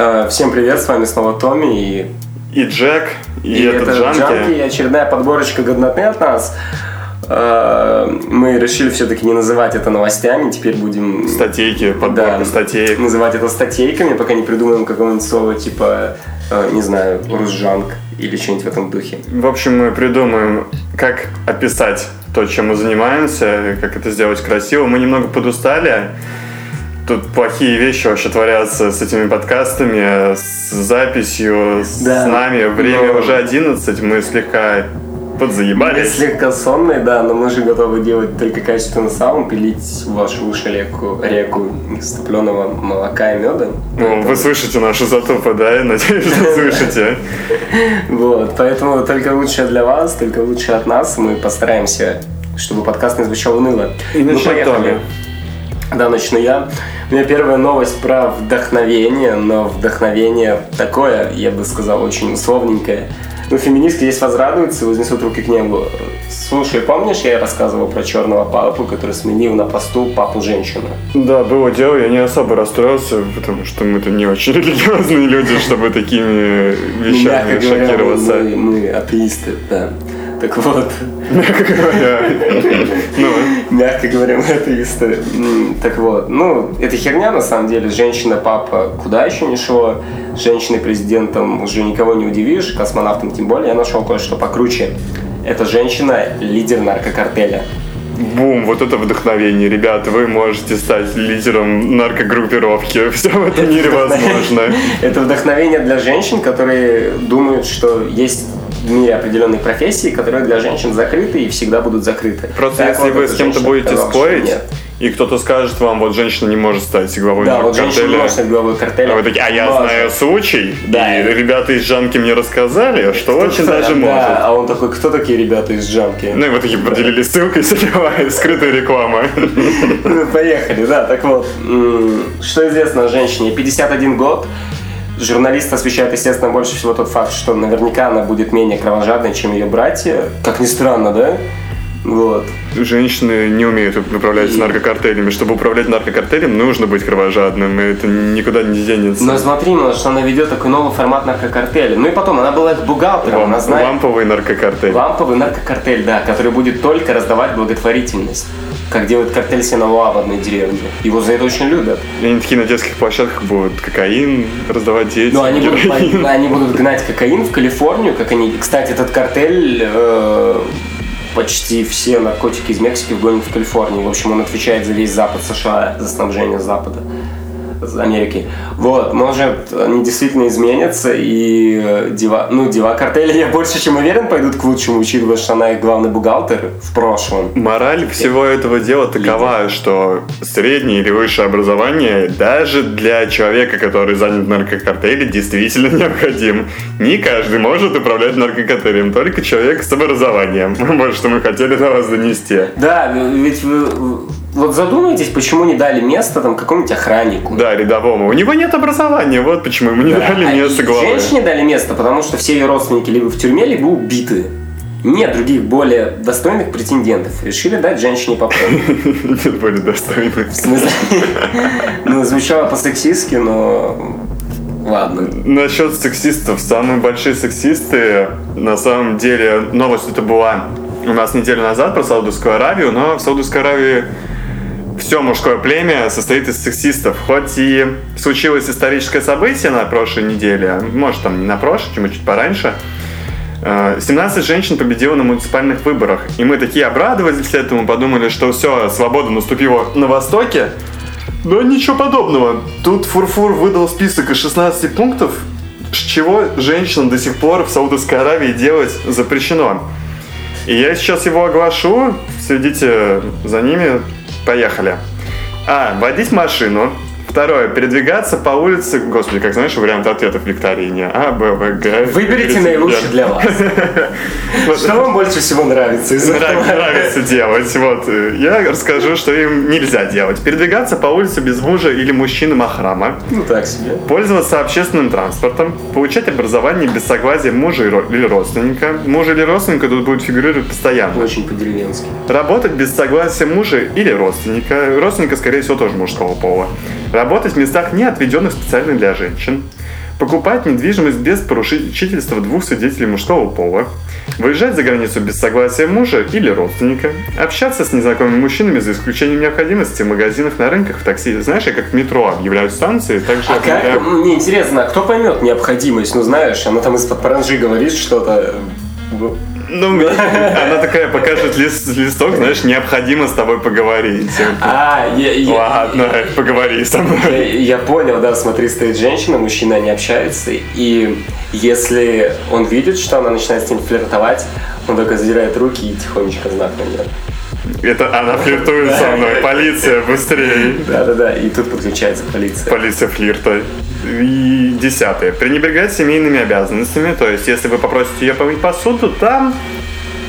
Э, Всем привет, с вами снова Томми и, И Джек, и, и этот это Джанки. и очередная подборочка годноты от нас. Э, Мы решили все-таки не называть это новостями, теперь будем Статейки, подборка Да. статей. называть это статейками, пока не придумаем какого-нибудь слова типа, э, не знаю, русжанг или что-нибудь в этом духе. В общем, мы придумаем, как описать то, чем мы занимаемся, как это сделать красиво. Мы немного подустали. Тут плохие вещи вообще творятся с этими подкастами, с записью, с Да. нами. Время Но- уже 11, мы слегка Мы подзаебались. слегка сонные, да, но мы же готовы делать только качественный саунд, пилить в ваши уши реку, реку стопленого молока и меда. Ну, вы слышите наши затупы, да? Я надеюсь, что слышите. Вот, поэтому только лучшее для вас, только лучшее от нас. Мы постараемся, чтобы подкаст не звучал уныло. И Ну, поехали. Да, начну я. У меня первая новость про вдохновение, но вдохновение такое, я бы сказал, очень условненькое. Ну, феминистки здесь возрадуются, вознесут руки к небу. Слушай, помнишь, я рассказывал про черного папу, который сменил на посту папу женщину? Да, было дело, я не особо расстроился, потому что мы-то не очень религиозные люди, чтобы такими вещами шокироваться. мы атеисты, да. Так вот, Мягко говоря. Ну, Мягко говоря, мы атеисты. Так вот, ну, это херня на самом деле. Женщина-папа куда еще не шло. Женщиной-президентом уже никого не удивишь, космонавтом тем более. Я нашел кое-что покруче. Это женщина-лидер наркокартеля. бум, вот это вдохновение. Ребята, вы можете стать лидером наркогруппировки. Все в этом мире возможно. Это вдохновение для женщин, которые думают, что есть в мире определенные профессии, которые для женщин закрыты и всегда будут закрыты. Просто Так если вот, вы с кем-то будете сказала, что спорить, и кто-то скажет вам, вот женщина не может стать главой Да, вот женщина наркокартеля. может стать главой картеля. А вы такие, а я Может. знаю случай, Да. и ребята из Жанки мне рассказали, что очень Кто- даже да, может. А он такой, кто такие ребята из Джамки? Ну и вы такие поделились ссылкой, все дела, скрытая реклама. Ну, Поехали, да. Так вот, что известно о женщине? 51 год. Журналист освещает, естественно, больше всего тот факт, что наверняка она будет менее кровожадной, чем ее братья. Как ни странно, да? Вот. Женщины не умеют управлять наркокартелями. Чтобы управлять наркокартелем, нужно быть кровожадным, и это никуда не денется. Но смотри, ну, что она ведет такой новый формат наркокартеля. Ну и потом, она была бухгалтером, она Ламп- знает... Ламповый наркокартель. Ламповый наркокартель, да, который будет только раздавать благотворительность. Как делает картель Синауа в одной деревне. Его за это очень любят. И они такие на детских площадках будут кокаин раздавать детям. Ну, они будут, они будут гнать кокаин в Калифорнию, как они... Кстати, этот картель э, почти все наркотики из Мексики гонит в Калифорнию. В общем, он отвечает за весь запад США, за снабжение запада. За Америки. Вот, может, они действительно изменятся, и э, дела, ну, дела картеля, я больше чем уверен, пойдут к лучшему, учитывая, что она их главный бухгалтер в прошлом. Мораль всего этого дела такова, что среднее или высшее образование даже для человека, который занят в наркокартеле, действительно необходим. Не каждый может управлять наркокартелем, только человек с образованием. Вот что мы хотели до вас донести. Да, ведь вы вот задумайтесь, почему не дали место там какому-нибудь охраннику. Да, рядовому. У него нет образования, вот почему ему не дали А место главы. Женщине дали место, потому что все ее родственники либо в тюрьме, либо убиты. Нет других более достойных претендентов. Решили дать женщине попробовать. Нет более достойных. В смысле? Ну, звучало по-сексистски, но... Ладно. Насчет сексистов. Самые большие сексисты, на самом деле, новость это была у нас неделю назад про Саудовскую Аравию, но в Саудовской Аравии все мужское племя состоит из сексистов. Хоть и случилось историческое событие на прошлой неделе, может там не на прошлой, чем чуть пораньше, э, 17 женщин победило на муниципальных выборах. И мы такие обрадовались этому, подумали, что все, свобода наступила на Востоке. Но ничего подобного. Тут Фурфур выдал список из 16 пунктов, с чего женщинам до сих пор в Саудовской Аравии делать запрещено. И я сейчас его оглашу, следите за ними, поехали. А. Водить машину. Второе. Передвигаться по улице. Господи, как знаешь, варианты ответов в викторине. А, Б, В, Г. Выберите наилучший для вас. Что вам больше всего нравится из нравится делать. Вот. Я расскажу, что им нельзя делать. Передвигаться по улице без мужа или мужчины Махрама. Ну так себе. Пользоваться общественным транспортом. Получать образование без согласия мужа или родственника. Мужа или родственника тут будет фигурировать постоянно. Очень по-деревенски. Работать без согласия мужа или родственника. Родственника, скорее всего, тоже мужского пола. Работать в местах, не отведенных специально для женщин. покупать недвижимость без поручительства двух свидетелей мужского пола, выезжать за границу без согласия мужа или родственника, общаться с незнакомыми мужчинами за исключением необходимости в магазинах, на рынках, в такси. Знаешь, я как в метро объявляют станции, так же А как? объявляю- Мне интересно, а кто поймет необходимость? Ну, знаешь, она там из-под паранжи говорит что-то. Ну, она такая покажет лист- листок, знаешь, необходимо с тобой поговорить. А, я, я- Ладно, поговори со мной. я, я понял, да, смотри, стоит женщина, мужчина, они общаются, и если он видит, что она начинает с ним флиртовать, он только задирает руки и тихонечко знак на нее. Это она флиртует со мной. Полиция, быстрее. Да-да-да, и тут подключается полиция. Полиция флирта. И десятое. Пренебрегать семейными обязанностями. То есть, если вы попросите ее помыть посуду, там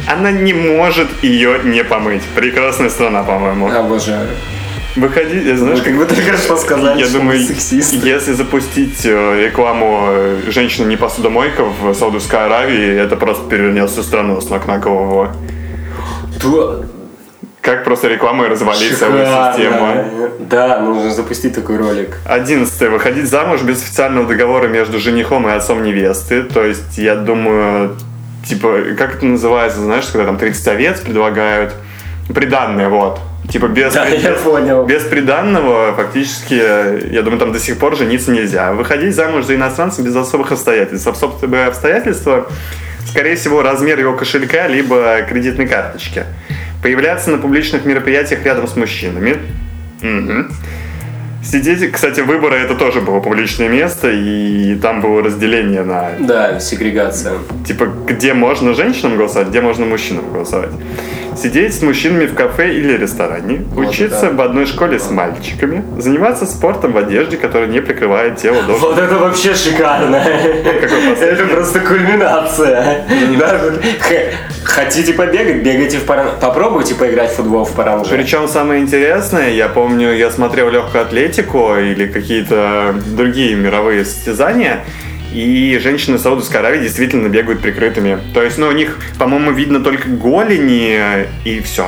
она не может ее не помыть. Прекрасная страна, по-моему. Обожаю. Выходи, знаешь, Вы как бы только что сказали, я что думаю, сексисты. если запустить э, рекламу э, женщина не посудомойка в Саудовской Аравии, это просто перевернет всю страну с ног на голову. Как просто рекламой развалить целую Шикарно. систему. Да, нужно запустить такой ролик. Одиннадцатое. Выходить замуж без официального договора между женихом и отцом невесты. То есть, я думаю, типа, как это называется, знаешь, когда там 30 овец предлагают? Приданное, вот. Типа без, Да, пред- я понял. без приданного фактически, я думаю, там до сих пор жениться нельзя. Выходить замуж за иностранца без особых обстоятельств. Особые обстоятельства, скорее всего, размер его кошелька, либо кредитной карточки. Появляться на публичных мероприятиях рядом с мужчинами. Мгм. Сидеть, кстати, выборы это тоже было публичное место, и там было разделение на Да, сегрегация. типа где можно женщинам голосовать, где можно мужчинам голосовать. Сидеть с мужчинами в кафе или ресторане, Вот учиться это. в одной школе с мальчиками, заниматься спортом в одежде, которая не прикрывает тело до Вот это вообще шикарно. Это просто кульминация. Да, Хотите побегать, бегайте в паран... Попробуйте поиграть в футбол в паранже. Причем самое интересное, я помню, я смотрел легкую атлетику или какие-то другие мировые состязания, и женщины Саудовской Аравии действительно бегают прикрытыми. То есть, ну, у них, по-моему, видно только голени и все.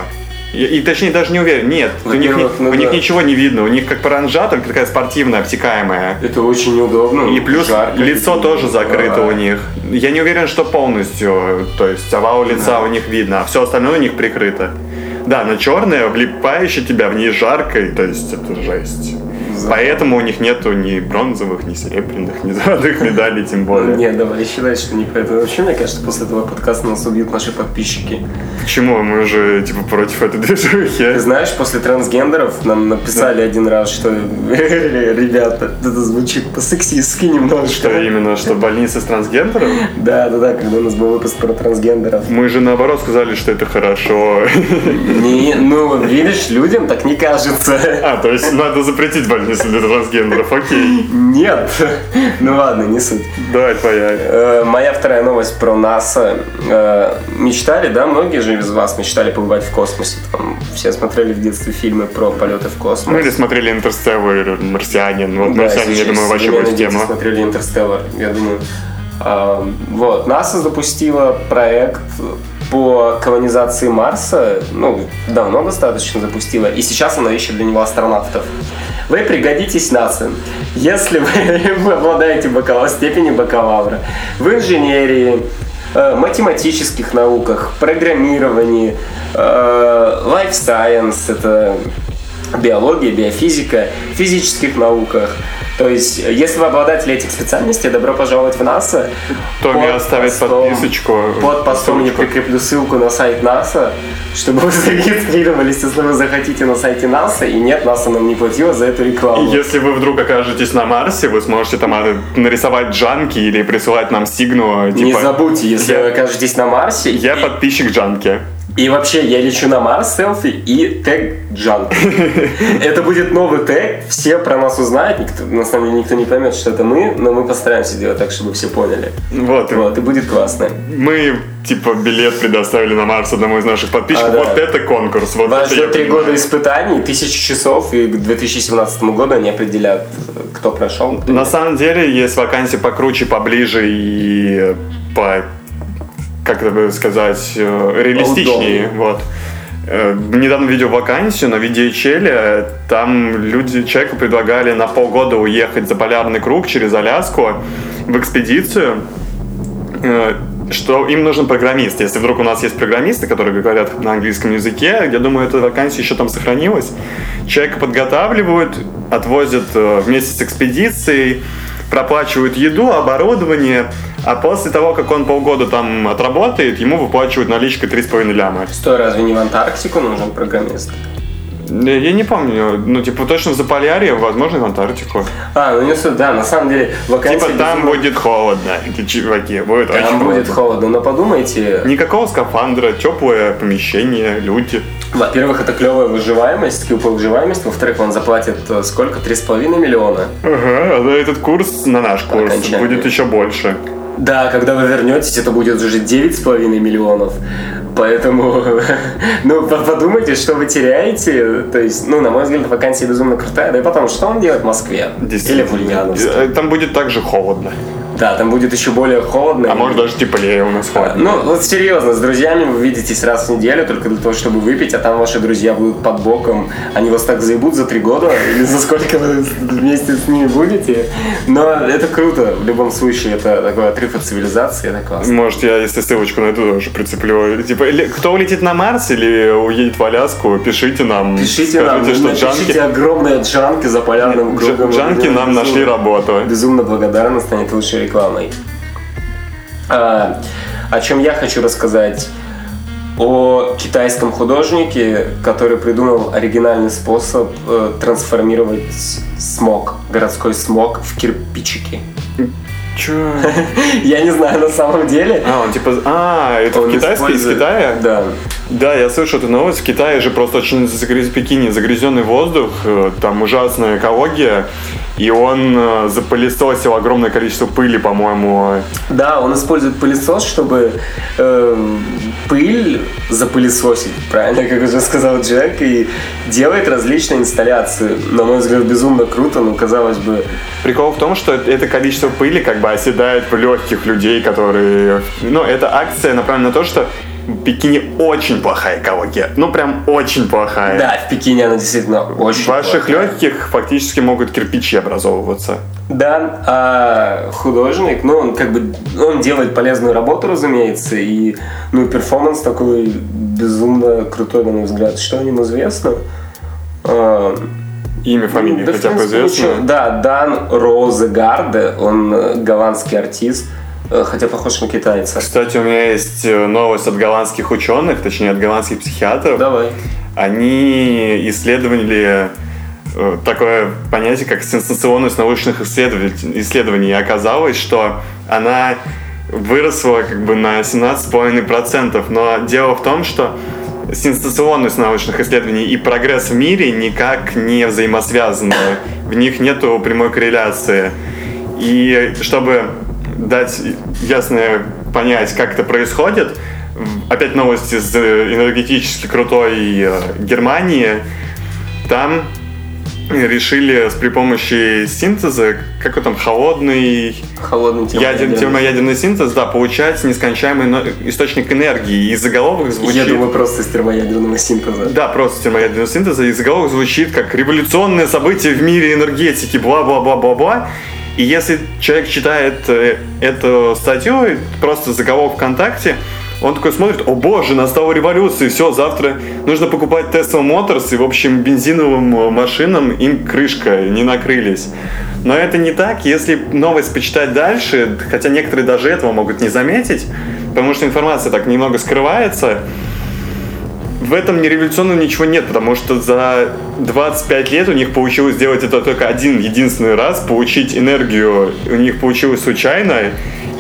И, и точнее даже не уверен, нет, у них, ну у них да. ничего не видно, у них как паранжа, только такая спортивная, обтекаемая. Это очень неудобно. И плюс жарко. лицо тоже закрыто Да. у них. Я не уверен, что полностью, то есть овал лица у них видно, а все остальное у них прикрыто. Да, но черное, влипающее тебя в ней жарко, и, то есть это жесть. Поэтому у них нету ни бронзовых, ни серебряных, ни золотых медалей, тем более. Нет, давай считать, что не поэтому. Вообще, мне кажется, после этого подкаста нас убьют наши подписчики. Почему? Мы же типа против этой движухи. Ты знаешь, после трансгендеров нам написали один раз, что ребята, это звучит по-сексистски немножко. Что именно, что больница с трансгендером? Да, да, да, когда у нас был выпуск про трансгендеров. Мы же наоборот сказали, что это хорошо. Не, ну, видишь, людям так не кажется. А, то есть надо запретить больницу для трансгендеров, окей. Нет. Ну ладно, не суть. Давай твоя. Э, Моя вторая новость про НАСА. Э, Мечтали, да, многие же из вас мечтали побывать в космосе. Там все смотрели в детстве фильмы про полеты в космос. Мы или смотрели «Интерстеллар», «Марсианин». Вот Да, «Марсианин», я думаю, вообще будет тема. смотрели «Интерстеллар», я думаю. А, Вот, НАСА запустила проект по колонизации Марса, ну, давно достаточно запустила, и сейчас она ищет для него астронавтов. Вы пригодитесь НАСА, если вы, вы обладаете бакалавр, степенью бакалавра в инженерии, э, математических науках, программировании, э, life science, это биология, биофизика, физических науках. То есть, если вы обладатель этих специальностей, добро пожаловать в НАСА. Томми Под оставит постом- подписочку. Под постом я прикреплю ссылку на сайт НАСА, чтобы вы зарегистрировались, если вы захотите на сайте НАСА. И нет, НАСА нам не платила за эту рекламу. Если вы вдруг окажетесь на Марсе, вы сможете там а, нарисовать джанки или присылать нам сигну. Не Типа, забудьте, если я- вы окажетесь на Марсе. Я и- подписчик джанки. И вообще, я лечу на Марс селфи и тег Джан. Это будет новый тег, все про нас узнают, никто, на самом деле никто не поймет, что это мы, но мы постараемся сделать так, чтобы все поняли. Вот. Вот, и будет классно. Мы, типа, билет предоставили на Марс одному из наших подписчиков. А, да. Вот это конкурс. Вот Вас ждет три года испытаний, тысячи часов, и к 2017 году они определят, кто прошел. кто На самом деле есть вакансии покруче, поближе и по, как это бы сказать, э, реалистичнее. Вот. Э, Недавно видел вакансию на видеочеле, там люди, человеку предлагали на полгода уехать за полярный круг через Аляску в экспедицию, э, что им нужен программист. Если вдруг у нас есть программисты, которые говорят на английском языке, я думаю, эта вакансия еще там сохранилась. Человека подготавливают, отвозят э, вместе с экспедицией, проплачивают еду, оборудование, а после того, как он полгода там отработает, ему выплачивают наличкой 3,5 ляма. Стой, разве не в Антарктику нужен программист? Я, не помню, ну, типа, точно в Заполярье, возможно, в Антарктику. А, ну не суть, да, на самом деле вакансия... Типа, там безумно- будет холодно, эти чуваки, будет очень Там будет холодно. холодно, но подумайте, Никакого скафандра, теплое помещение, люди. во-первых, это клевая выживаемость, скилл по выживаемости, во-вторых, вам заплатят э, сколько? 3,5 миллиона? Ага, а этот курс на наш курс окончании. будет еще больше. Да, когда вы вернетесь, это будет уже 9,5 миллионов. Поэтому, ну, по- подумайте, что вы теряете. То есть, ну, на мой взгляд, вакансия безумно крутая. Да и потом, что он делает в Москве? Или в. Ульяновске? Там будет также холодно. Да, там будет еще более холодно. А может даже теплее у нас холодно. Ну, вот серьезно, с друзьями вы видитесь раз в неделю только для того, чтобы выпить, а там ваши друзья будут под боком. Они вас так заебут за три года, или за сколько вы вместе с ними будете. Но это круто, в любом случае, это такой отрыв от цивилизации, это классно. Может, я, если ссылочку найду, тоже прицеплю. Типа, или кто улетит на Марс или уедет в Аляску, пишите нам. Пишите нам, Скажите, что напишите джанки, огромные джанки за полярным кругом. джанки нам нашли работу. Безумно благодарна, станет рекламой. А, о чем я хочу рассказать? О китайском художнике, который придумал оригинальный способ э, трансформировать смог, городской смог в кирпичики. Чё? Я не знаю на самом деле. А, он типа... А, это Он китайский, из использует- Китая? Да. Да, я слышал эту новость. В Китае же просто очень загряз... Пекине загрязненный воздух, э, там ужасная экология, и он э, запылесосил огромное количество пыли, по-моему. Да, он использует пылесос, чтобы э, пыль запылесосить, правильно, как уже сказал Джек, и делает различные инсталляции. На мой взгляд, безумно круто, но казалось бы, Прикол в том, что это количество пыли как бы оседает в легких людей, которые... Ну, эта акция направлена на то, что в Пекине очень плохая экология. Ну, прям очень плохая. да, в Пекине она действительно очень В ваших плохая. легких фактически могут кирпичи образовываться. Да, а художник, ну, он как бы, он делает полезную работу, разумеется, и, ну, перформанс такой безумно крутой, на мой взгляд. Что о нем известно? А, Имя, фамилия Да, в хотя бы известно. Да, Дан Розегарде, он голландский артист, хотя похож на китайца. Кстати, у меня есть э, новость от голландских ученых, точнее от голландских психиатров. Давай. Они исследовали э, такое понятие, как сенсационность научных исследований. исследований. И оказалось, что она выросла как бы на 17,5%. Но дело в том, что сенсационность научных исследований и прогресс в мире никак не взаимосвязаны. В них нету прямой корреляции. И чтобы дать ясное понять, как это происходит, опять новости из э, энергетически крутой э, Германии, там решили с при помощи синтеза, как он там, холодный Холодный ядер, термоядерный синтез, да, получать нескончаемый источник энергии. И заголовок звучит... Я думаю, просто из термоядерного синтеза. Да, просто термоядерного синтеза. И заголовок звучит как революционное событие в мире энергетики, бла-бла-бла-бла-бла. И если человек читает э, эту статью, просто заголовок ВКонтакте, он такой смотрит, о боже, настала революция, все, завтра нужно покупать Tesla Motors, и, в общем, бензиновым э, машинам им крышка, не накрылись. Но это не так, если новость почитать дальше, хотя некоторые даже этого могут не заметить, потому что информация так немного скрывается, в этом не революционного ничего нет, потому что за 25 лет у них получилось сделать это только один единственный раз, получить энергию у них получилось случайно,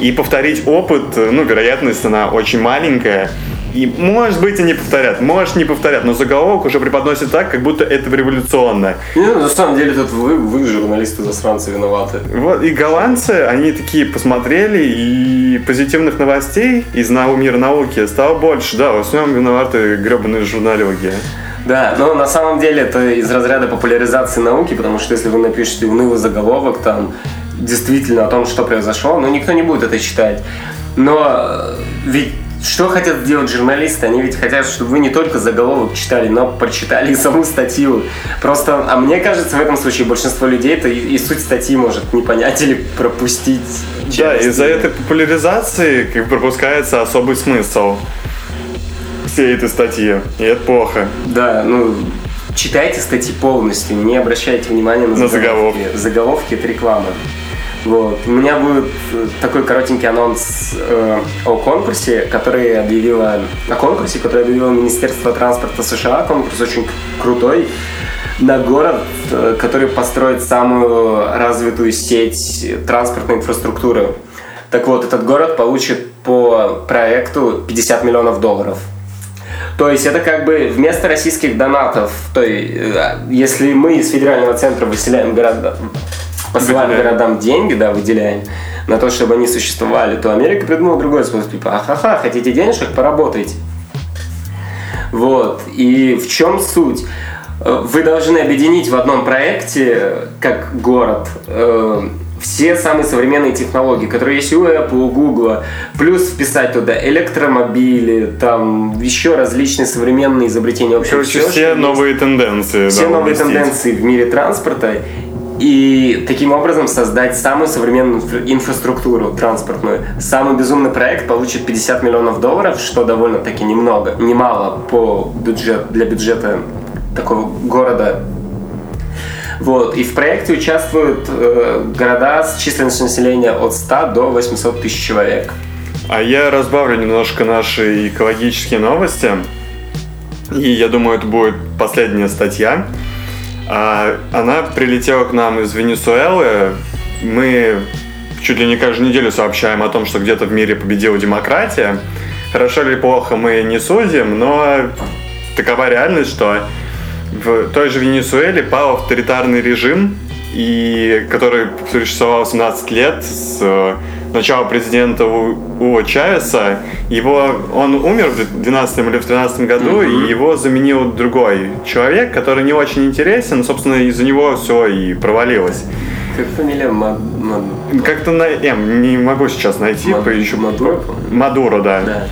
и повторить опыт, ну, вероятность она очень маленькая. И может быть и не повторят, может не повторят, но заголовок уже преподносит так, как будто это революционно. Ну, на самом деле, тут вы, вы журналисты, засранцы, виноваты. Вот, и голландцы, они такие посмотрели, и позитивных новостей из нау- мира науки стало больше. Да, во всем виноваты гребаные журналюги. Да, но на самом деле это из разряда популяризации науки, потому что если вы напишете унылый заголовок там действительно о том, что произошло, ну никто не будет это читать. Но э, ведь что хотят сделать журналисты? Они ведь хотят, чтобы вы не только заголовок читали, но прочитали и саму статью. Просто, а мне кажется, в этом случае большинство людей это и, и суть статьи может не понять или пропустить. Да, из-за этой популяризации как пропускается особый смысл всей этой статьи. И это плохо. Да, ну, читайте статьи полностью, не обращайте внимания на, На заголовки. заголовки. Заголовки – это реклама. Вот. У меня будет э, такой коротенький анонс э, о конкурсе, который объявила о конкурсе, который объявило Министерство транспорта США. Конкурс очень крутой на город, э, который построит самую развитую сеть транспортной инфраструктуры. Так вот, этот город получит по проекту 50 миллионов долларов. То есть это как бы вместо российских донатов, то есть, э, если мы из федерального центра выселяем города, посылаем Выделяем. городам деньги, да, выделяем на то, чтобы они существовали, то Америка придумала другой способ, типа, ахаха, хотите денежек, поработайте. Вот. И в чем суть? Э, Вы должны объединить в одном проекте, э, как город, э, все самые современные технологии, которые есть у Apple, у Google, плюс вписать туда электромобили, там еще различные современные изобретения. В общем, Короче, все есть. новые тенденции. все да, новые уместить. тенденции в мире транспорта и таким образом создать самую современную инфра- инфраструктуру транспортную. Самый безумный проект получит 50 миллионов долларов, что довольно-таки немного, немало по бюджет, для бюджета такого города. Вот. И в проекте участвуют э, города с численностью населения от 100 до 800 тысяч человек. А я разбавлю немножко наши экологические новости. И я думаю, это будет последняя статья. А, Она прилетела к нам из Венесуэлы. Мы чуть ли не каждую неделю сообщаем о том, что где-то в мире победила демократия. Хорошо или плохо мы не судим, но такова реальность, что в той же Венесуэле пал авторитарный режим, и который существовал 17 лет с начала президента У- Уго Чавеса. Его, он умер в 2012 или в 2013 году, и его заменил другой человек, который не очень интересен. Собственно, из-за него все и провалилось. Как фамилия Мад... Мад- Как-то на М, не могу сейчас найти, Мад- поищу. Мадуро? Мадуро, да. Да.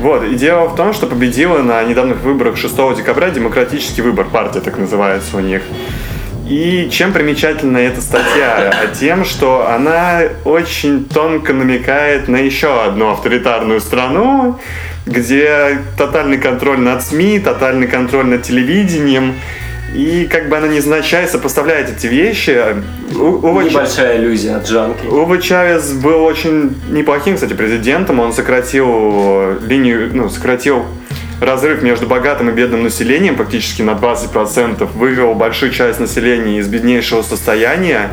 Вот, и дело в том, что победила на недавних выборах 6 декабря демократический выбор, партия так называется у них. И чем примечательна эта статья? А тем, что она очень тонко намекает на еще одну авторитарную страну, где тотальный контроль над СМИ, тотальный контроль над телевидением. И как бы она невзначай сопоставляет эти вещи. У- Ч- Небольшая иллюзия от Джанки. Уго Чавес был очень неплохим, кстати, президентом. Он сократил линию, ну, сократил разрыв между богатым и бедным населением практически на 20%, вывел большую часть населения из беднейшего состояния,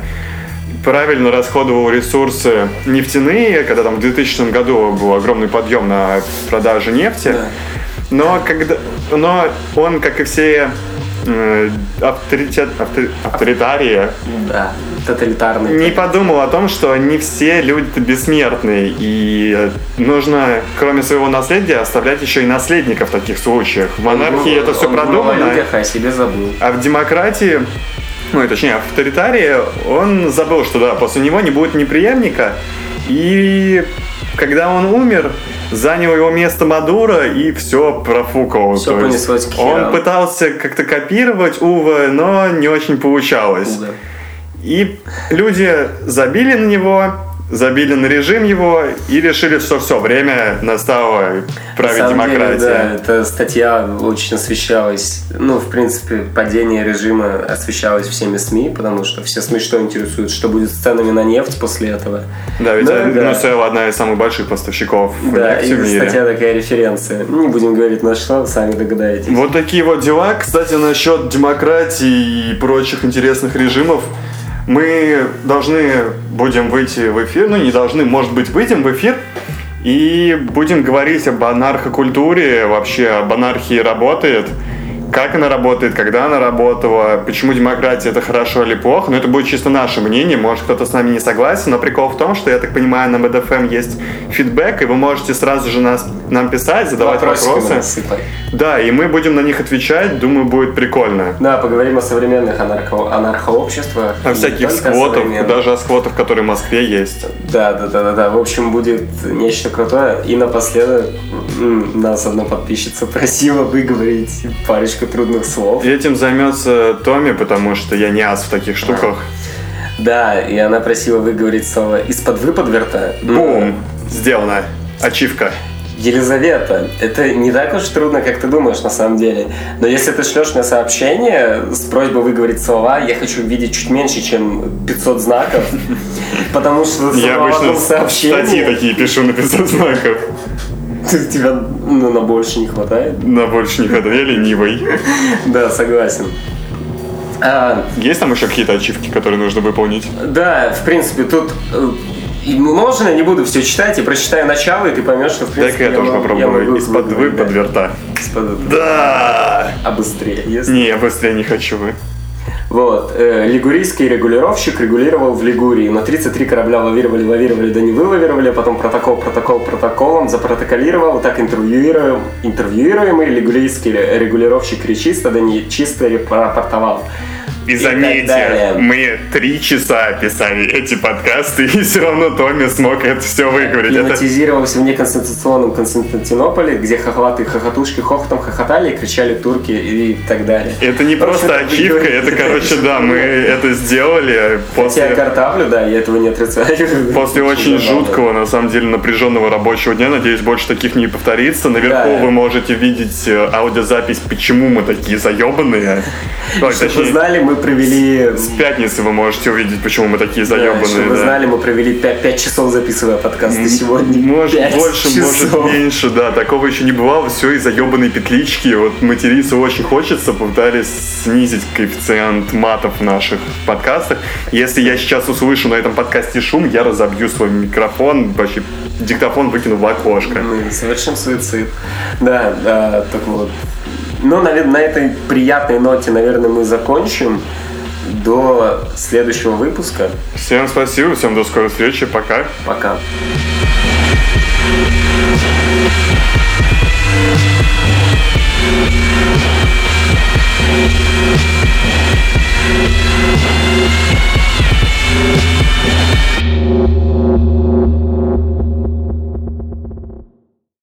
правильно расходовал ресурсы нефтяные, когда там в 2000 году был огромный подъем на продаже нефти. Да. Но когда, но он, как и все авторитет, автори- авторитарии, Да, тоталитарный. не подумал о том, что не все люди бессмертные, и нужно, кроме своего наследия, оставлять еще и наследников в таких случаях. В монархии Он- это все он продумано, людях, а себе забыл. а в демократии, ну, точнее, в авторитарии, он забыл, что да, после него не будет ни преемника, и когда он умер, занял его место Мадуро и все профукал. Есть понеслось к Он пытался как-то копировать Ува, но не очень получалось. Да. И люди забили на него, забили на режим его и решили, что все, время настало править На деле, демократия. да, эта статья очень освещалась, ну, в принципе, падение режима освещалось всеми СМИ, потому что все СМИ что интересует, что будет с ценами на нефть после этого. Да, ведь Да, да. Венесуэла одна из самых больших поставщиков Да, нефти и в мире. статья такая референция. Не будем говорить на что, сами догадаетесь. Вот такие вот дела. Кстати, насчет демократии и прочих интересных режимов. Мы должны будем выйти в эфир, ну не должны, может быть, выйдем в эфир и будем говорить об анархокультуре, вообще об анархии работает, как она работает, когда она работала, почему демократия это хорошо или плохо. Но это будет чисто наше мнение, может кто-то с нами не согласен, но прикол в том, что, я так понимаю, на БДФМ есть фидбэк, и вы можете сразу же нас нам писать, задавать Вопросики вопросы. Да, и мы будем на них отвечать. Думаю, будет прикольно. Да, поговорим о современных анархо- анархообществах. О всяких о сквотах, даже о сквотах, которые в Москве есть. Да, да, да, да, да. В общем, будет нечто крутое. И напоследок нас одна подписчица просила выговорить парочку трудных слов. И этим займется Томми, потому что я не ас в таких штуках. Да, и она просила выговорить слово из-под выподверта. Бум! Сделано. Ачивка. Елизавета, это не так уж трудно, как ты думаешь на самом деле. Но если ты шлешь мне сообщение с просьбой выговорить слова, я хочу видеть чуть меньше, чем 500 знаков. Потому что Я обычно статьи такие пишу на 500 знаков. тебя ну, на больше не хватает. На больше не ходу. Я ленивый. Да, согласен. А, Есть там еще какие-то ачивки, которые нужно выполнить? да, в принципе, тут э, и можно, я не буду все читать, и прочитаю начало, и ты поймешь, что в Дай-ка принципе я тоже могу- попробую. Из-под выговорить, да. выподверта. Из-под- Да! А быстрее, если... Не, я быстрее не хочу. Вот. э, лигурийский регулировщик регулировал в Лигурии, но 33 корабля лавировали, лавировали, да не вылавировали, потом протокол, протокол, протоколом запротоколировал, так интервьюируем, интервьюируемый лигурийский ре- регулировщик речисто, да не чисто рапортовал. И заметьте, мы три часа писали эти подкасты, и все равно Томми смог это все выговорить. Это Климатизировался в неконституционном Константинополе, где хохлаты хохотушки хохотом хохотали и кричали турки и так далее. Это не просто ачивка, это, короче, да, мы это сделали Я после, картавлю, да, я этого не отрицаю. после очень жуткого, на самом деле, напряженного рабочего дня. Надеюсь, больше таких не повторится. Наверху Да. вы можете видеть э, аудиозапись, почему мы такие заебанные. Чтобы вы знали, мы провели... с пятницы вы можете увидеть, почему мы такие Да, заебанные. чтобы вы да. знали, мы провели 5, часов записывая подкасты сегодня. Может больше, часов. может меньше, да. Такого еще не бывало. Все из-за ебаной петлички. Вот материться очень хочется. Попытались снизить коэффициент матов в наших подкастах. Если я сейчас услышу на этом подкасте шум, я разобью свой микрофон, вообще диктофон выкину в окошко. Мы совершим суицид. Да, да, так вот. Ну, Но наверное, на этой приятной ноте, наверное, мы закончим. До следующего выпуска. Всем спасибо, всем до скорой встречи. Пока. Пока.